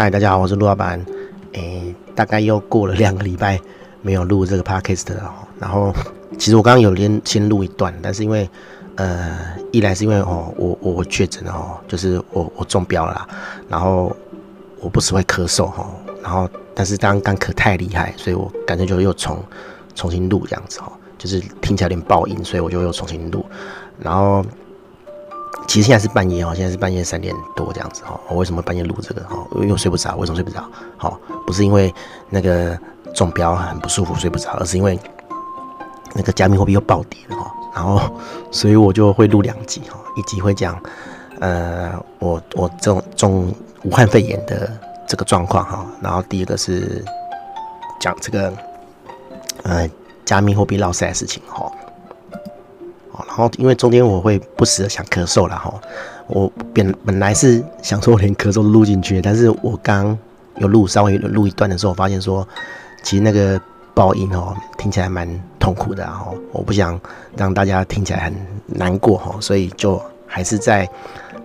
嗨，大家好，我是陆老板。诶，大概又过了两个礼拜没有录这个 podcast 了。然后，其实我刚刚有连先录一段，但是因为，呃，一来是因为哦，我我确诊哦，就是我我中标了啦。然后我不时会咳嗽哈。然后，但是刚刚咳太厉害，所以我干脆就又重重新录这样子哈，就是听起来有点爆音，所以我就又重新录。然后。其实现在是半夜哦，现在是半夜三点多这样子哈。我为什么半夜录这个哈？因为我睡不着。为什么睡不着？好，不是因为那个中标很不舒服睡不着，而是因为那个加密货币又暴跌了哈。然后，所以我就会录两集哈，一集会讲呃我我中中武汉肺炎的这个状况哈，然后第一个是讲这个呃加密货币落赛的事情哈。然后，因为中间我会不时的想咳嗽了哈，我本本来是想说我连咳嗽都录进去，但是我刚有录稍微录一段的时候，我发现说，其实那个爆音哦，听起来蛮痛苦的哈，我不想让大家听起来很难过哈，所以就还是在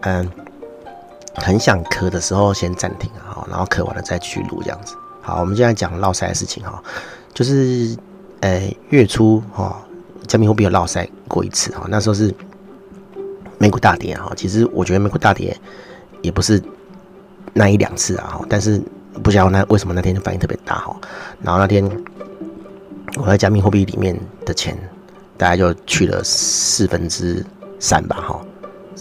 嗯很想咳的时候先暂停啊，然后咳完了再继续录这样子。好，我们现在讲落赛的事情哈，就是呃月初哈。加密货币有落赛过一次哈，那时候是美股大跌哈。其实我觉得美股大跌也不是那一两次啊，但是不晓得那为什么那天就反应特别大哈。然后那天我在加密货币里面的钱大概就去了四分之三吧哈，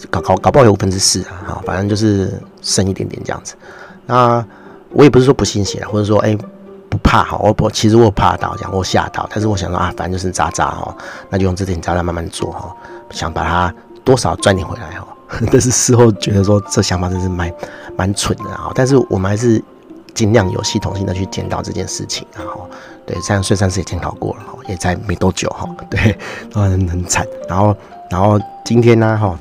搞搞搞不好有五分之四啊哈，反正就是剩一点点这样子。那我也不是说不信邪，或者说哎。不怕哈，我不其实我怕到讲，我吓到，但是我想说啊，反正就是渣渣哈，那就用这点渣渣慢慢做哈，想把它多少赚点回来哈。但是事后觉得说这想法真是蛮蛮蠢的啊，但是我们还是尽量有系统性的去检讨这件事情，然后对，这样算算是也检讨过了哈，也才没多久哈，对，很很惨，然后然后今天呢哈，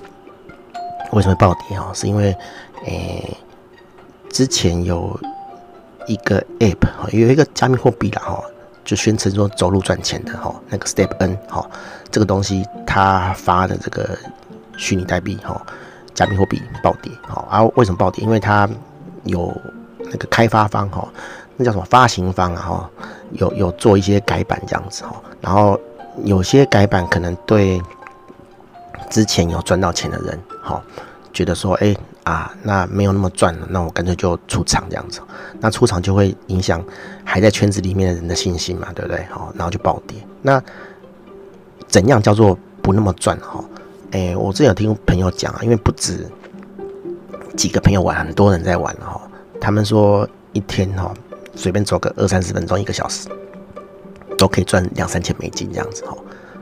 为什么暴跌哈？是因为诶、之前有。一个 app 哈，有一个加密货币啦哈，就宣称说走路赚钱的哈，那个 Step N 哈，这个东西它发的这个虚拟代币哈，加密货币暴跌哈，啊为什么暴跌？因为它有那个开发方哈，那叫什么发行方啊哈，有有做一些改版这样子哈，然后有些改版可能对之前有赚到钱的人哈。觉得说，哎、啊，那没有那么赚了，那我干脆就出场这样子。那出场就会影响还在圈子里面的人的信心嘛，对不对？好，然后就暴跌。那怎样叫做不那么赚？哈，哎，我之前有听朋友讲啊，因为不止几个朋友玩，很多人在玩哈。他们说一天哈，随便走个二三十分钟，一个小时，都可以赚两三千美金这样子哈，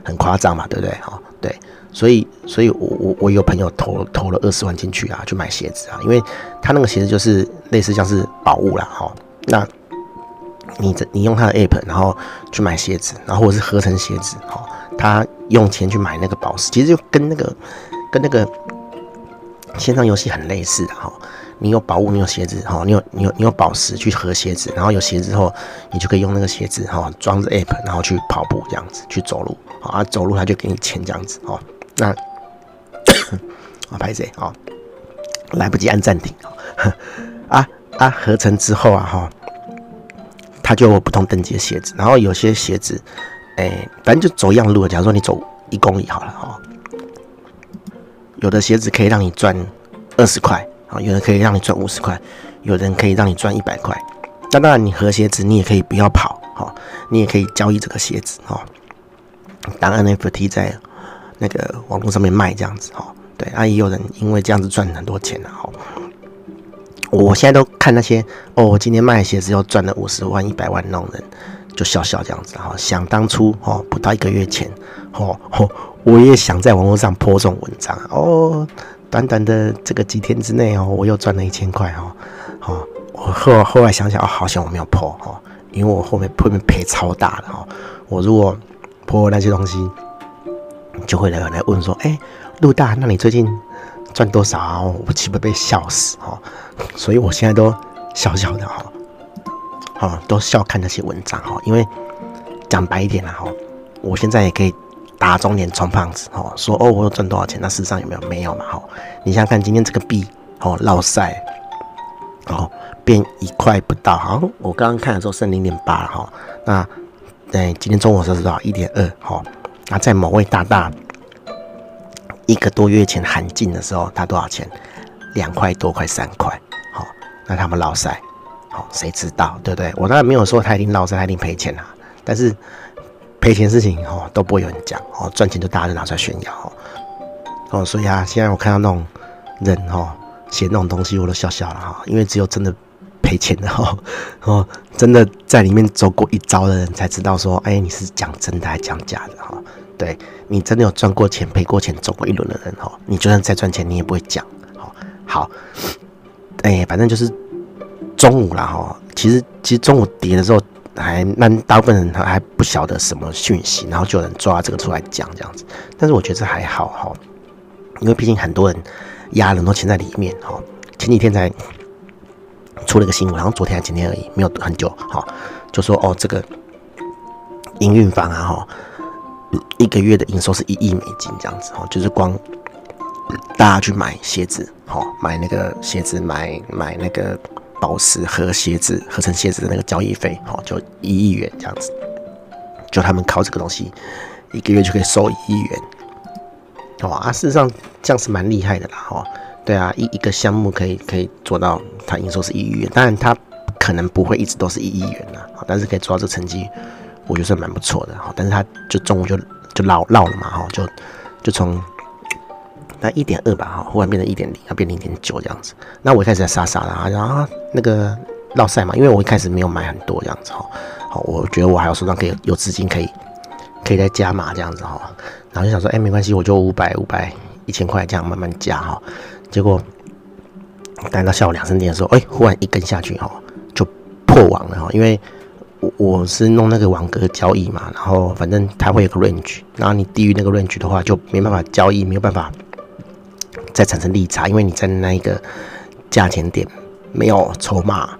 很夸张嘛，对不对？哈，对。所以，所以我我我有朋友投投了二十万进去啊，去买鞋子啊，因为他那个鞋子就是类似像是宝物啦，哈。那你这你用他的 app，然后去买鞋子，然后或者是合成鞋子，哈，他用钱去买那个宝石，其实就跟那个跟那个线上游戏很类似的哈。你有宝物，你有鞋子，哈，你有你有你有宝石去合鞋子，然后有鞋子之后，你就可以用那个鞋子哈装着 app，然后去跑步这样子去走路，啊，走路他就给你钱这样子，哈。那 啊，拍谁啊？来不及按暂停啊啊！合成之后啊，哈，它就有不同等级的鞋子，然后有些鞋子，哎、欸，反正就走样路。假如说你走一公里好了，哈，有的鞋子可以让你赚二十块，啊，有的可以让你赚五十块，有的人可以让你赚一百块。那当然，你合鞋子，你也可以不要跑，哈，你也可以交易这个鞋子，哈，当 NFT 在。那个网络上面卖这样子哈，对，啊也有人因为这样子赚很多钱了哈。我现在都看那些哦，我今天卖鞋子又赚了五十万、一百万那种人，就笑笑这样子哈。想当初哦，不到一个月前哦，我也想在网络上 po 这种文章哦，短短的这个几天之内哦，我又赚了一千块哈。哦，我后后来想想哦，好像我没有 po 哈，因为我后面后面赔超大的哈。我如果 po 那些东西。就会有人来问说：“哎，陆大，那你最近赚多少？我岂不被笑死哈？所以我现在都小小的哈，哈，都笑看那些文章哈。因为讲白一点了哈，我现在也可以打肿脸充胖子哈，说哦，我有赚多少钱？那事实上有没有？没有嘛哈。你想想看，今天这个币哦，落赛哦，变一块不到，好像我刚刚看的时候剩零点八了哈。那哎，今天中午的时候是多少？一点二哈。那在某位大大一个多月前喊进的时候，他多少钱？两块多，快三块。好，那他们落赛，好，谁知道，对不对？我当然没有说他一定落赛，他一定赔钱啊。但是赔钱事情哦都不会有人讲哦，赚钱就大家就拿出来炫耀哦。哦，所以啊，现在我看到那种人哦写那种东西，我都笑笑了哈，因为只有真的赔钱的哈 哦，真的在里面走过一遭的人才知道说，哎，你是讲真的还是讲假的哈？对，你真的有赚过钱、赔过钱、走过一轮的人哈，你就算再赚钱，你也不会讲。好，好，哎，反正就是中午了哈。其实，其实中午跌的时候，还那大部分人还不晓得什么讯息，然后就有人抓这个出来讲这样子。但是我觉得这还好哈，因为毕竟很多人压了很多钱在里面哈。前几天才出了个新闻，然后昨天还今天而已，没有很久哈，就说哦这个营运方啊哈。一个月的营收是一亿美金这样子哦，就是光大家去买鞋子，好买那个鞋子，买买那个宝石和鞋子合成鞋子的那个交易费，好就一亿元这样子，就他们靠这个东西一个月就可以收一亿元，哦啊，事实上这样是蛮厉害的啦，哈，对啊，一一个项目可以可以做到它营收是一亿元，当然它可能不会一直都是一亿元啦，但是可以做到这成绩。我觉得是蛮不错的哈，但是他就中午就就落落了嘛哈，就就从那一点二吧哈，忽然变成一点零，要变零点九这样子。那我一开始在傻傻的啊，然后那个落赛嘛，因为我一开始没有买很多这样子哈，好，我觉得我还有手上可以有资金可以可以再加码这样子哈，然后就想说，哎，没关系，我就五百五百一千块这样慢慢加哈。结果等到下午两三点的时候，哎，忽然一根下去哈，就破网了哈，因为。我我是弄那个网格交易嘛，然后反正它会有个 range，然后你低于那个 range 的话，就没办法交易，没有办法再产生利差，因为你在那一个价钱点没有筹码，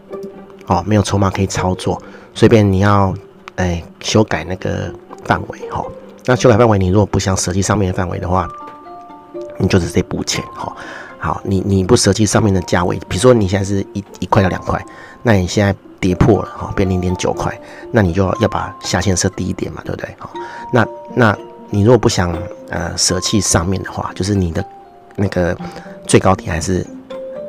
哦，没有筹码可以操作，随便你要哎修改那个范围哈，那修改范围你如果不想舍弃上面的范围的话，你就直接补钱哈，好，你你不舍弃上面的价位，比如说你现在是一一块到两块，那你现在。跌破了哈，变零点九块，那你就要把下限设低一点嘛，对不对？好，那那你如果不想呃舍弃上面的话，就是你的那个最高点还是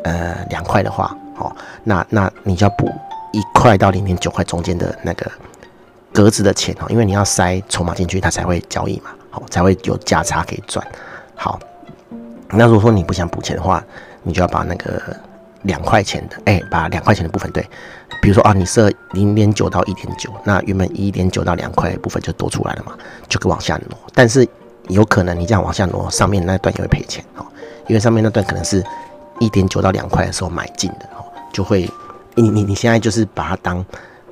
呃两块的话，好，那那你就要补一块到零点九块中间的那个格子的钱哦，因为你要塞筹码进去，它才会交易嘛，好，才会有价差可以赚。好，那如果说你不想补钱的话，你就要把那个两块钱的，哎，把两块钱的部分对。比如说啊，你设零点九到一点九，那原本一点九到两块的部分就多出来了嘛，就可以往下挪。但是有可能你这样往下挪，上面那段也会赔钱哦，因为上面那段可能是一点九到两块的时候买进的哦，就会你你你现在就是把它当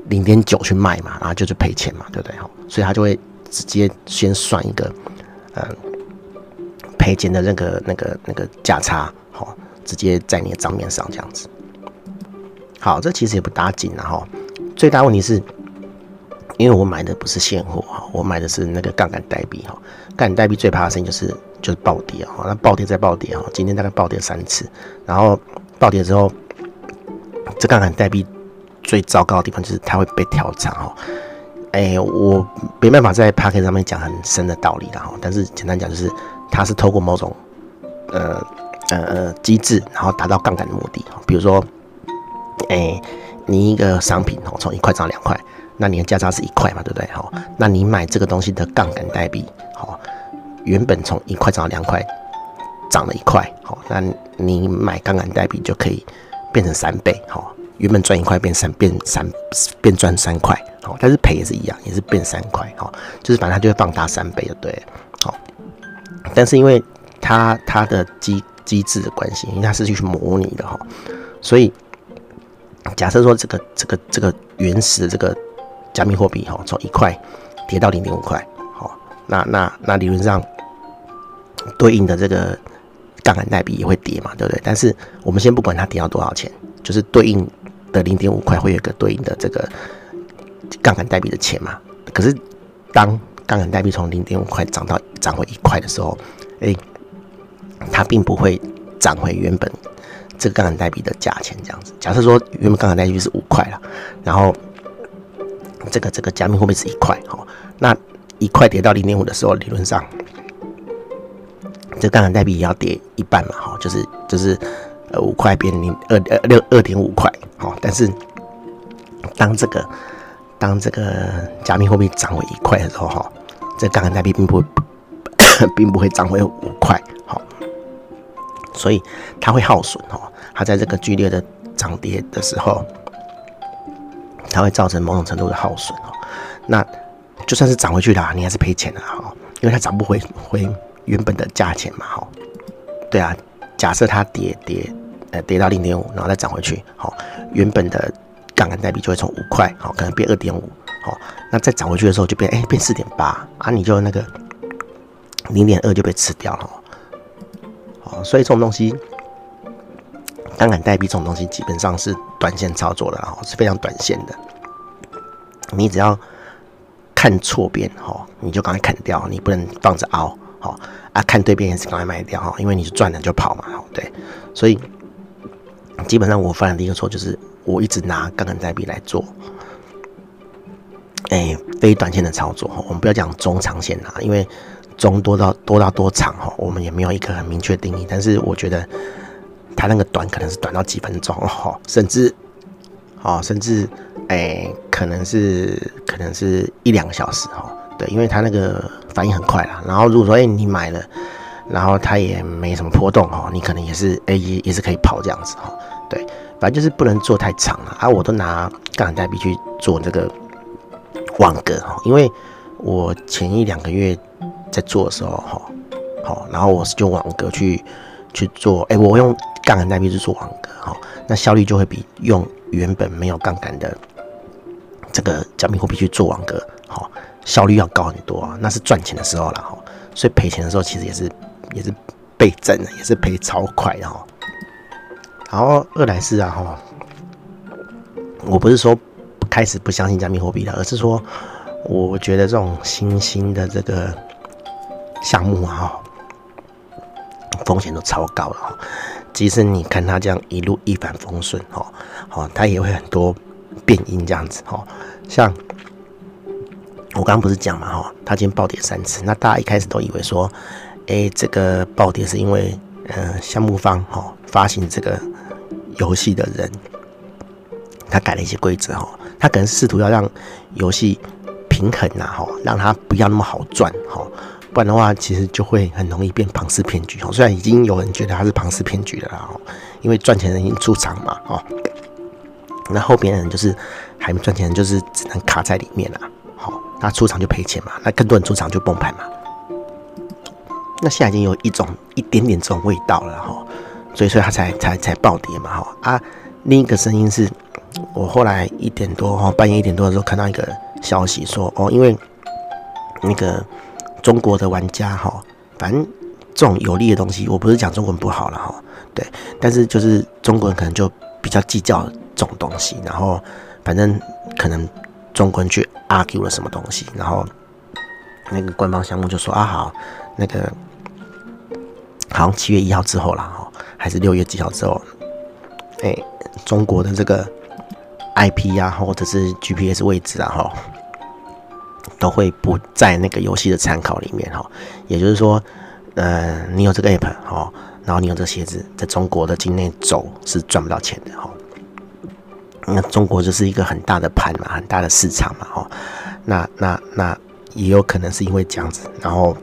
零点九去卖嘛，然后就是赔钱嘛，对不对？所以他就会直接先算一个嗯赔钱的那个那个那个价差，好，直接在你的账面上这样子。好，这其实也不打紧了哈。最大问题是，因为我买的不是现货哈，我买的是那个杠杆代币哈。杠杆代币最怕的事情就是就是暴跌哈，那暴跌再暴跌哈，今天大概暴跌三次，然后暴跌之后，这杠杆代币最糟糕的地方就是它会被调仓哈。哎，我没办法在 Podcast 上面讲很深的道理了哈，但是简单讲就是它是透过某种呃呃呃机制，然后达到杠杆的目的，比如说。哎、你一个商品哦，从一块涨两块，那你的价差是一块嘛，对不对？好，那你买这个东西的杠杆代币，好，原本从一块涨到两块，涨了一块，好，那你买杠杆代币就可以变成三倍，好，原本赚一块变三变三变赚三块，好，但是赔也是一样，也是变三块，好，就是反正它就会放大三倍，就对了，但是因为它它的机机制的关系，因为它是去模拟的哈，所以。假设说这个这个这个原始的这个加密货币哈，从一块跌到零点五块，好，那那那理论上对应的这个杠杆代币也会跌嘛，对不对？但是我们先不管它跌到多少钱，就是对应的零点五块会有一个对应的这个杠杆代币的钱嘛。可是当杠杆代币从零点五块涨到涨回一块的时候，哎，它并不会涨回原本。这个杠杆代币的价钱这样子。假设说原本杠杆代币是五块了，然后这个这个加密货币是一块，哈，那一块跌到零点五的时候，理论上这杠杆代币也要跌一半嘛，哈，就是就是呃五块变零二呃六二点五块，好，但是当这个当这个加密货币涨回一块的时候，哈，这杠杆代币并不 并不会涨回五块，好。所以它会耗损哦，它在这个剧烈的涨跌的时候，它会造成某种程度的耗损哦。那就算是涨回去了，你还是赔钱的哈，因为它涨不回回原本的价钱嘛哈。对啊，假设它跌跌呃跌到零点五，然后再涨回去，好，原本的杠杆代币就会从五块好可能变二点五，好，那再涨回去的时候就变哎变四点八啊，你就那个零点二就被吃掉了。哦所以这种东西，杠杆代币这种东西基本上是短线操作的，哦，是非常短线的。你只要看错边，哈，你就赶快砍掉，你不能放着凹，哈啊，看对边也是赶快卖掉，哈，因为你是赚了就跑嘛，对。所以基本上我犯的第一个错就是我一直拿杠杆代币来做，哎，非短线的操作，哈，我们不要讲中长线啦，因为。中多到多到多长哈，我们也没有一个很明确定义。但是我觉得它那个短可能是短到几分钟哈，甚至哦，甚至哎、可能是可能是一两个小时哈。对，因为它那个反应很快啦。然后如果说哎、你买了，然后它也没什么波动哈，你可能也是哎、欸、也也是可以跑这样子哈。对，反正就是不能做太长了啊。我都拿杠杆代币去做这个网格哈，因为我前一两个月。在做的时候，哈，好，然后我是用网格去去做，哎、我用杠杆代币去做网格，哈，那效率就会比用原本没有杠杆的这个加密货币去做网格，好，效率要高很多啊。那是赚钱的时候了，哈，所以赔钱的时候其实也是也是倍增的，也是赔超快的，哈。然后二来是啊，哈，我不是说开始不相信加密货币了，而是说我觉得这种新兴的这个。项目啊，风险都超高了哈。即使你看它这样一路一帆风顺，哈，好，它也会很多变因这样子，哈。像我刚刚不是讲嘛，哈，它今天暴跌三次，那大家一开始都以为说，哎，这个暴跌是因为，呃，项目方哈发行这个游戏的人，他改了一些规则，哈，他可能试图要让游戏平衡呐，哈，让它不要那么好赚，哈。不然的话，其实就会很容易变庞氏骗局哈。虽然已经有人觉得他是庞氏骗局了啦，因为赚钱人已经出场嘛，哦，那后边的人就是还没赚钱，就是只能卡在里面了，好，那出场就赔钱嘛，那更多人出场就崩盘嘛。那现在已经有一种一点点这种味道了，哈，所以说它才才才暴跌嘛，哈啊。另一个声音是我后来一点多，哈，半夜一点多的时候看到一个消息说，哦，因为那个。中国的玩家哈，反正这种有利的东西，我不是讲中国人不好了哈，对，但是就是中国人可能就比较计较这种东西，然后反正可能中国人去 argue 了什么东西，然后那个官方项目就说啊好，那个好像七月一号之后了哈，还是六月几号之后，哎，中国的这个 IP 啊，或者是 GPS 位置啊哈。都会不在那个游戏的参考里面哈，也就是说，呃，你有这个 app 哈，然后你有这鞋子，在中国的境内走是赚不到钱的哈。那中国就是一个很大的盘嘛，很大的市场嘛哈。那那那也有可能是因为这样子，然后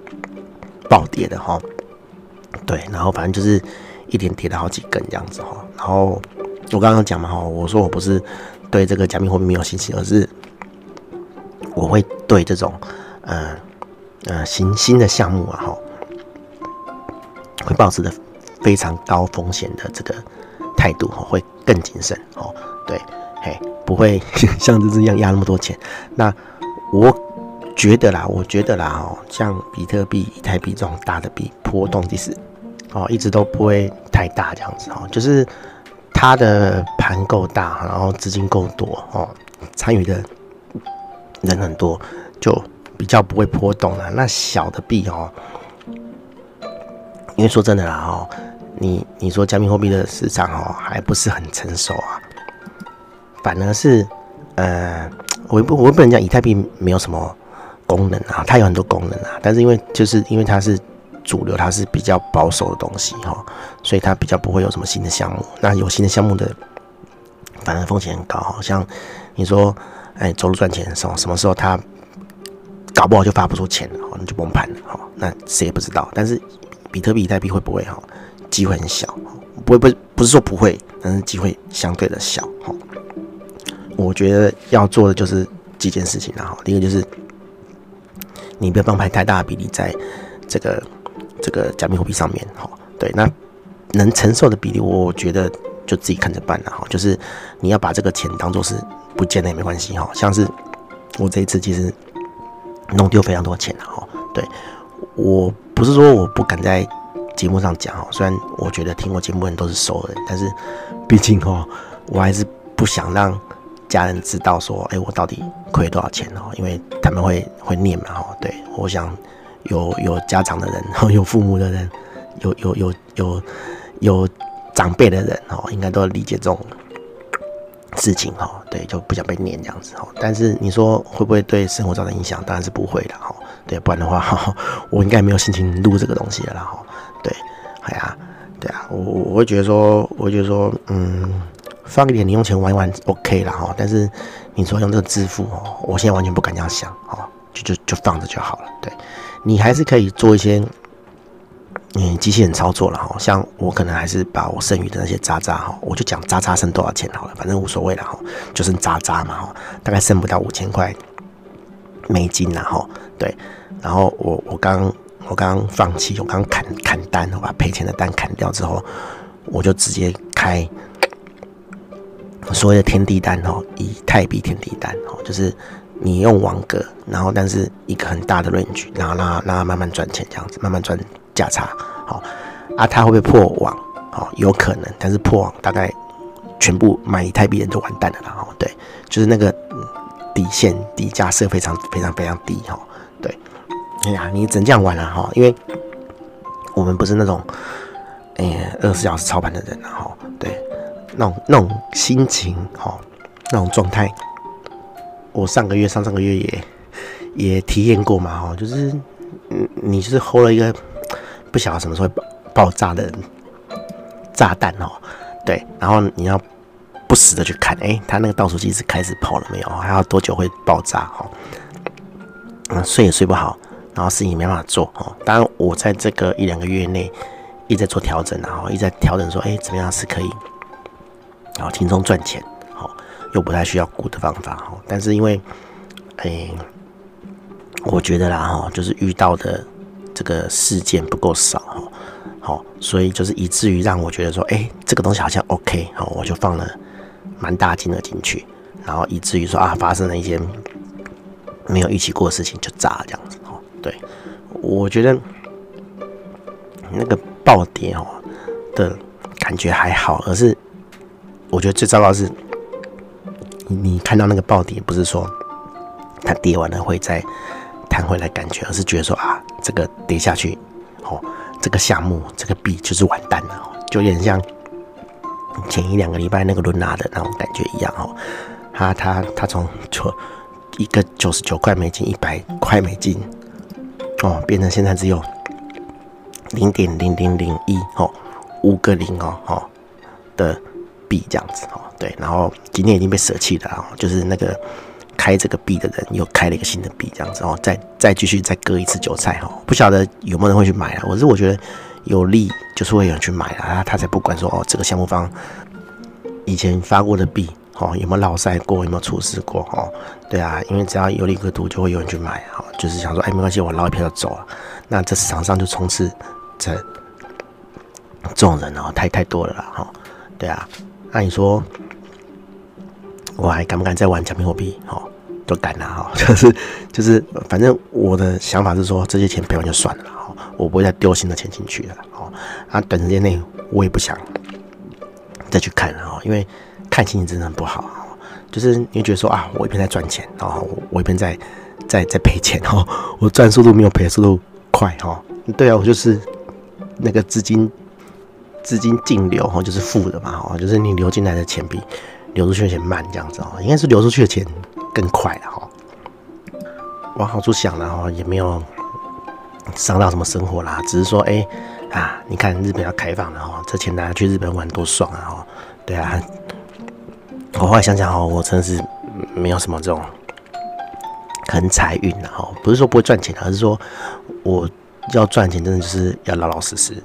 暴跌的哈。对，然后反正就是一点跌了好几根这样子哈。然后我刚刚讲嘛哈，我说我不是对这个加密货币没有信心，而是。我会对这种，呃，呃，新新的项目啊，哈，会保持的非常高风险的这个态度，哈，会更谨慎，哦，对，嘿，不会 像这这样压那么多钱。那我觉得啦，我觉得啦，哦，像比特币、以太币这种大的币，波动其实，哦，一直都不会太大，这样子，哦，就是它的盘够大，然后资金够多，哦，参与的。人很多，就比较不会波动了。那小的币哦，因为说真的啦，哦，你你说加密货币的市场哦，还不是很成熟啊，反而是呃，我不我不能讲以太币没有什么功能啊，它有很多功能啊，但是因为就是因为它是主流，它是比较保守的东西哈，所以它比较不会有什么新的项目。那有新的项目的，反而风险很高，好像你说哎走路赚钱什么什么时候它搞不好就发不出钱了，那就崩盘了哈，那谁也不知道，但是。比特币、以太币会不会哈？机会很小，不会不不是说不会，但是机会相对的小哈。我觉得要做的就是几件事情然后，第一个就是你不要放排太大的比例在这个这个加密货币上面哈。对，那能承受的比例，我觉得就自己看着办了哈。就是你要把这个钱当做是不见了也没关系哈。像是我这一次其实弄丢非常多钱了哈。对。我不是说我不敢在节目上讲哈，虽然我觉得听我节目的人都是熟人，但是毕竟哦，我还是不想让家人知道说，哎，我到底亏多少钱哦，因为他们会会念嘛哈。对，我想有有家长的人，有父母的人，有有有有有长辈的人哦，应该都理解这种事情哈。对，就不想被念这样子哈。但是你说会不会对生活造成影响？当然是不会的哈。对，不然的话，我应该没有心情录这个东西了哈。对，哎呀，对啊，我我会觉得说，我会觉得说，嗯，放一点零用钱玩一玩，OK 了哈。但是你说用这个支付哦，我现在完全不敢这样想哦，就就就放着就好了。对，你还是可以做一些嗯机器人操作了哈。像我可能还是把我剩余的那些渣渣哈，我就讲渣渣剩多少钱好了，反正无所谓了哈，就剩渣渣嘛哈，大概剩不到五千块美金了哈。对。然后我我刚我刚放弃，我刚砍砍单，我把赔钱的单砍掉之后，我就直接开所谓的天地单哦，以太币天地单哦，就是你用网格，然后但是一个很大的 range，然后让它让它慢慢赚钱这样子，慢慢赚价差。好啊，它会不会破网？好，有可能，但是破网大概全部买以太币人都完蛋了。然后对，就是那个底线底价是非常非常非常低哈。对哎呀，你只能这样玩了哈，因为我们不是那种哎二十四小时操盘的人哈，对，那种那种心情哈，那种状态，我上个月上上个月也也体验过嘛哈，就是嗯，你就是 hold 了一个不晓得什么时候爆爆炸的炸弹哦，对，然后你要不时的去看，哎，它那个倒数计时开始跑了没有？还要多久会爆炸哈？嗯，睡也睡不好。然后事情没办法做哦，当然我在这个一两个月内一直在做调整，然后一直在调整说，哎，怎么样是可以，然后轻松赚钱，又不太需要顾的方法，哈。但是因为，哎，我觉得啦，哈，就是遇到的这个事件不够少，哈，好，所以就是以至于让我觉得说，哎，这个东西好像 OK，好，我就放了蛮大金额进去，然后以至于说啊，发生了一些没有预期过的事情，就炸这样子。对，我觉得那个暴跌哦的感觉还好，而是我觉得最糟糕是，你看到那个暴跌，不是说它跌完了会再弹回来感觉，而是觉得说啊，这个跌下去哦，这个项目这个币就是完蛋了，就有点像前一两个礼拜那个伦纳的那种感觉一样哦，他他他从就一个九十九块美金，一百块美金。哦，变成现在只有零点零零零一哦，五个零哦，哦的币这样子哦，对，然后今天已经被舍弃了哦，就是那个开这个币的人又开了一个新的币这样子哦，再再继续再割一次韭菜哦，不晓得有没有人会去买啊？我是我觉得有利就是会有人去买啊，他才不管说哦，这个项目方以前发过的币。哦，有没有落赛过？有没有出事过？哦，对啊，因为只要有利可图，就会有人去买。哈，就是想说，哎，没关系，我捞一票就走了。那这市场上就充斥着这种人哦，太太多了啦。哈，对啊，那你说我还敢不敢再玩加密货币？哈，都敢了。哈，就是就是，反正我的想法是说，这些钱赔完就算了。哈，我不会再丢新的钱进去了。哦，啊，短时间内我也不想再去看了。哈，因为。看心情真的很不好，就是你觉得说啊，我一边在赚钱，然后我一边在在在赔钱哦，我赚速度没有赔速度快哈。对啊，我就是那个资金资金净流哈，就是负的嘛，哈，就是你流进来的钱比流出去的钱慢这样子哦，应该是流出去的钱更快了哈。往好处想了哈，也没有伤到什么生活啦，只是说哎、啊，你看日本要开放了哈，这钱拿去日本玩多爽啊哈，对啊。我后来想想哦，我真的是没有什么这种很财运的哈，不是说不会赚钱，而是说我要赚钱真的就是要老老实实，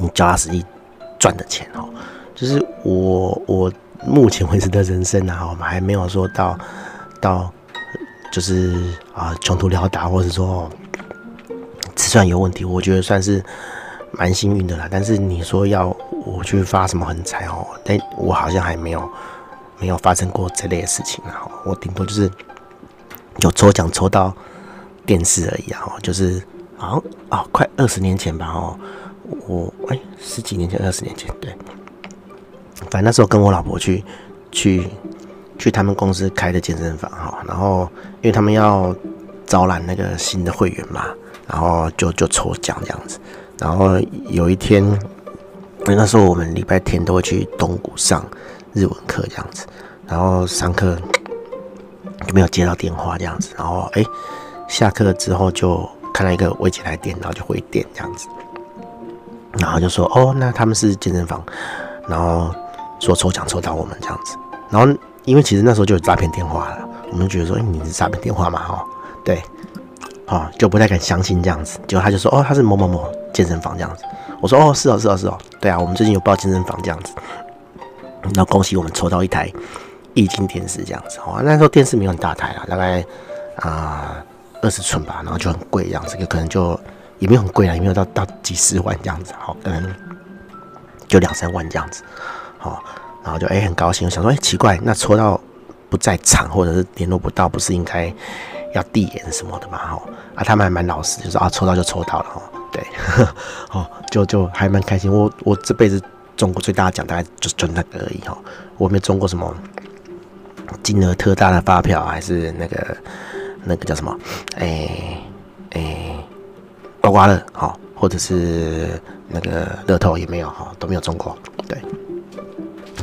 你脚踏实地赚的钱哦。就是我我目前为止的人生啊，我们还没有说到到就是啊穷途潦倒，或者说吃算有问题，我觉得算是蛮幸运的啦。但是你说要。我去发什么横财哦？但我好像还没有没有发生过这类的事情啊。我顶多就是有抽奖抽到电视而已啊。就是好像啊、快二十年前吧哦。我哎、十几年前，二十年前对。反正那时候跟我老婆去去去他们公司开的健身房哈，然后因为他们要招揽那个新的会员嘛，然后就就抽奖这样子。然后有一天。因为那时候我们礼拜天都会去东谷上日文课这样子，然后上课就没有接到电话这样子，然后哎、下课之后就看到一个未接来电，然后就回电这样子，然后就说哦，那他们是健身房，然后说抽奖抽到我们这样子，然后因为其实那时候就有诈骗电话了，我们就觉得说哎、你是诈骗电话嘛哈，对，哦就不太敢相信这样子，结果他就说哦他是某某某健身房这样子。我说哦，是哦，是哦，是哦，对啊，我们最近有报健身房这样子，那恭喜我们抽到一台液晶电视这样子哦。那时候电视没有很大台啊，大概啊二十寸吧，然后就很贵这样子，有可能就也没有很贵啊，也没有到到几十万这样子，好，可能就两三万这样子，好，然后就哎、很高兴，我想说哎、奇怪，那抽到不在场或者是联络不到，不是应该要递延什么的嘛？哈啊，他们还蛮老实，就说啊抽到就抽到了哈。对，哦，就就还蛮开心。我我这辈子中过最大的奖，大概就就那个而已哈。我没中过什么金额特大的发票，还是那个那个叫什么？哎哎，刮刮乐哈，或者是那个乐透也没有哈，都没有中过。对，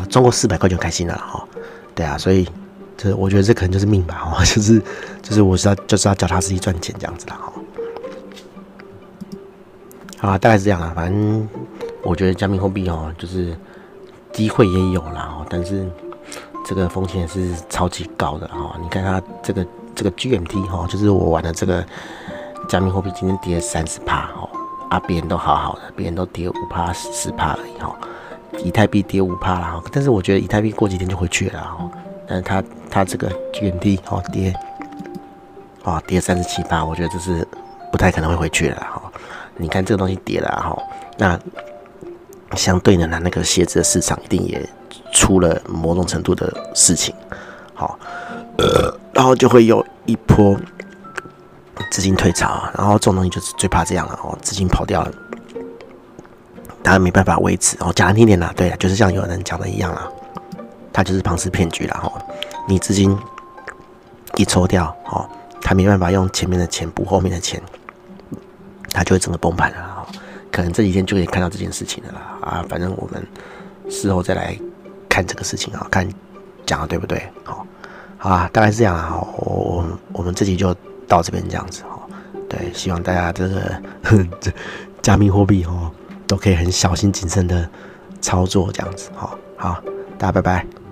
中过四百块就开心了哈。对啊，所以这我觉得这可能就是命吧哈，就是就是我是要就是要脚踏实地赚钱这样子的哈。啊，大概是这样啦。反正我觉得加密货币哦，就是机会也有啦，哦，但是这个风险是超级高的哦。你看它这个这个 GMT 哈，就是我玩的这个加密货币，今天跌了三十趴哦，啊，别人都好好的，别人都跌五趴十趴而已哈。以太币跌五趴啦，但是我觉得以太币过几天就回去了哦。但是它它这个原地哦跌，哦跌三十七趴，我觉得这是不太可能会回去了哈。你看这个东西跌了哈，那相对的呢，那个鞋子的市场一定也出了某种程度的事情，好，呃，然后就会有一波资金退潮，然后这种东西就是最怕这样了哦，资金跑掉了，他没办法维持哦，讲难听点啦，对啊，就是像有人讲的一样啦，他就是庞氏骗局啦哈，你资金一抽掉，哦，他没办法用前面的钱补后面的钱。它就会整个崩盘了啊！可能这几天就可以看到这件事情了啦啊！反正我们事后再来看这个事情啊，看讲的对不对？好，好啊，大概是这样啊。我我我们这集就到这边这样子哈。对，希望大家这个 加密货币哦，都可以很小心谨慎的操作这样子。好，好，大家拜拜。